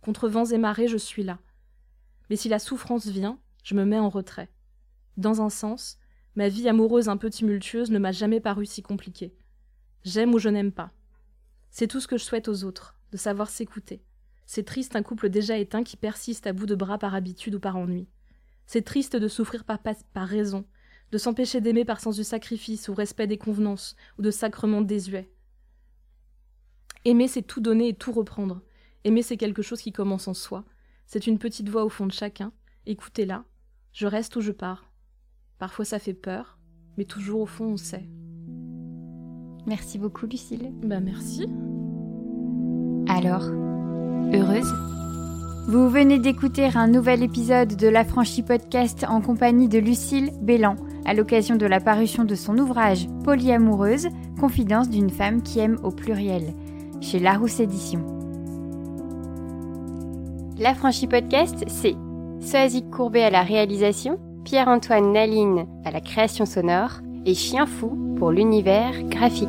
Contre vents et marées, je suis là. Mais si la souffrance vient, je me mets en retrait. Dans un sens, ma vie amoureuse un peu tumultueuse ne m'a jamais paru si compliquée. J'aime ou je n'aime pas. C'est tout ce que je souhaite aux autres, de savoir s'écouter, c'est triste un couple déjà éteint qui persiste à bout de bras par habitude ou par ennui. C'est triste de souffrir par, par raison, de s'empêcher d'aimer par sens du sacrifice ou respect des convenances ou de sacrements désuets. Aimer, c'est tout donner et tout reprendre. Aimer, c'est quelque chose qui commence en soi. C'est une petite voix au fond de chacun. Écoutez-la. Je reste ou je pars. Parfois ça fait peur, mais toujours au fond on sait. Merci beaucoup Lucille. Bah merci. Alors, heureuse Vous venez d'écouter un nouvel épisode de l'Affranchi Podcast en compagnie de Lucille Bélan, à l'occasion de la parution de son ouvrage Polyamoureuse, confidence d'une femme qui aime au pluriel, chez Larousse Éditions. L'Affranchi Podcast, c'est Soazic Courbet à la réalisation, Pierre-Antoine Naline à la création sonore et Chien Fou pour l'univers graphique.